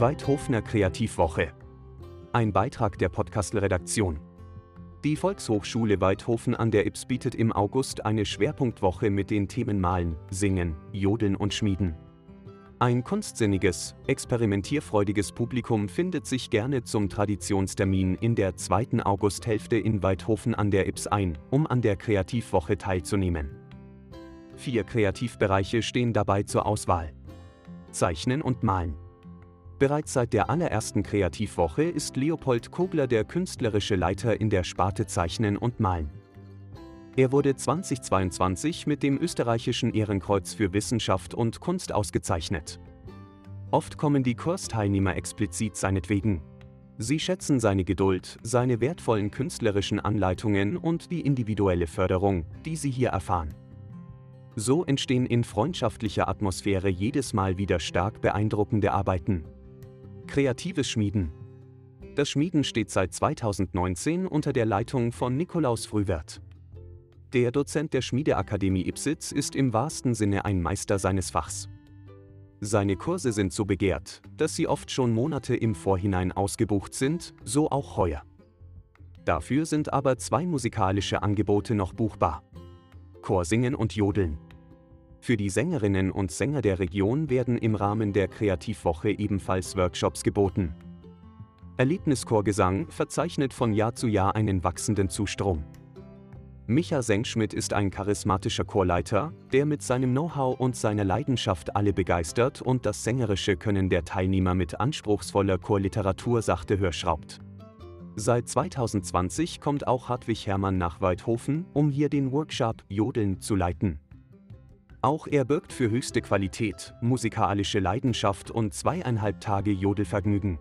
Weidhofener Kreativwoche. Ein Beitrag der Podcastle-Redaktion. Die Volkshochschule Weidhofen an der Ips bietet im August eine Schwerpunktwoche mit den Themen Malen, Singen, Jodeln und Schmieden. Ein kunstsinniges, experimentierfreudiges Publikum findet sich gerne zum Traditionstermin in der zweiten Augusthälfte in Weidhofen an der Ips ein, um an der Kreativwoche teilzunehmen. Vier Kreativbereiche stehen dabei zur Auswahl. Zeichnen und Malen. Bereits seit der allerersten Kreativwoche ist Leopold Kogler der künstlerische Leiter in der Sparte Zeichnen und Malen. Er wurde 2022 mit dem österreichischen Ehrenkreuz für Wissenschaft und Kunst ausgezeichnet. Oft kommen die Kursteilnehmer explizit seinetwegen. Sie schätzen seine Geduld, seine wertvollen künstlerischen Anleitungen und die individuelle Förderung, die sie hier erfahren. So entstehen in freundschaftlicher Atmosphäre jedes Mal wieder stark beeindruckende Arbeiten. Kreatives Schmieden. Das Schmieden steht seit 2019 unter der Leitung von Nikolaus Frühwert. Der Dozent der Schmiedeakademie Ipsitz ist im wahrsten Sinne ein Meister seines Fachs. Seine Kurse sind so begehrt, dass sie oft schon Monate im Vorhinein ausgebucht sind, so auch heuer. Dafür sind aber zwei musikalische Angebote noch buchbar. Chorsingen und Jodeln. Für die Sängerinnen und Sänger der Region werden im Rahmen der Kreativwoche ebenfalls Workshops geboten. Erlebnischorgesang verzeichnet von Jahr zu Jahr einen wachsenden Zustrom. Micha Senkschmidt ist ein charismatischer Chorleiter, der mit seinem Know-how und seiner Leidenschaft alle begeistert und das sängerische Können der Teilnehmer mit anspruchsvoller Chorliteratur sachte hörschraubt. Seit 2020 kommt auch Hartwig Hermann nach Weidhofen, um hier den Workshop Jodeln zu leiten. Auch er birgt für höchste Qualität, musikalische Leidenschaft und zweieinhalb Tage Jodelvergnügen.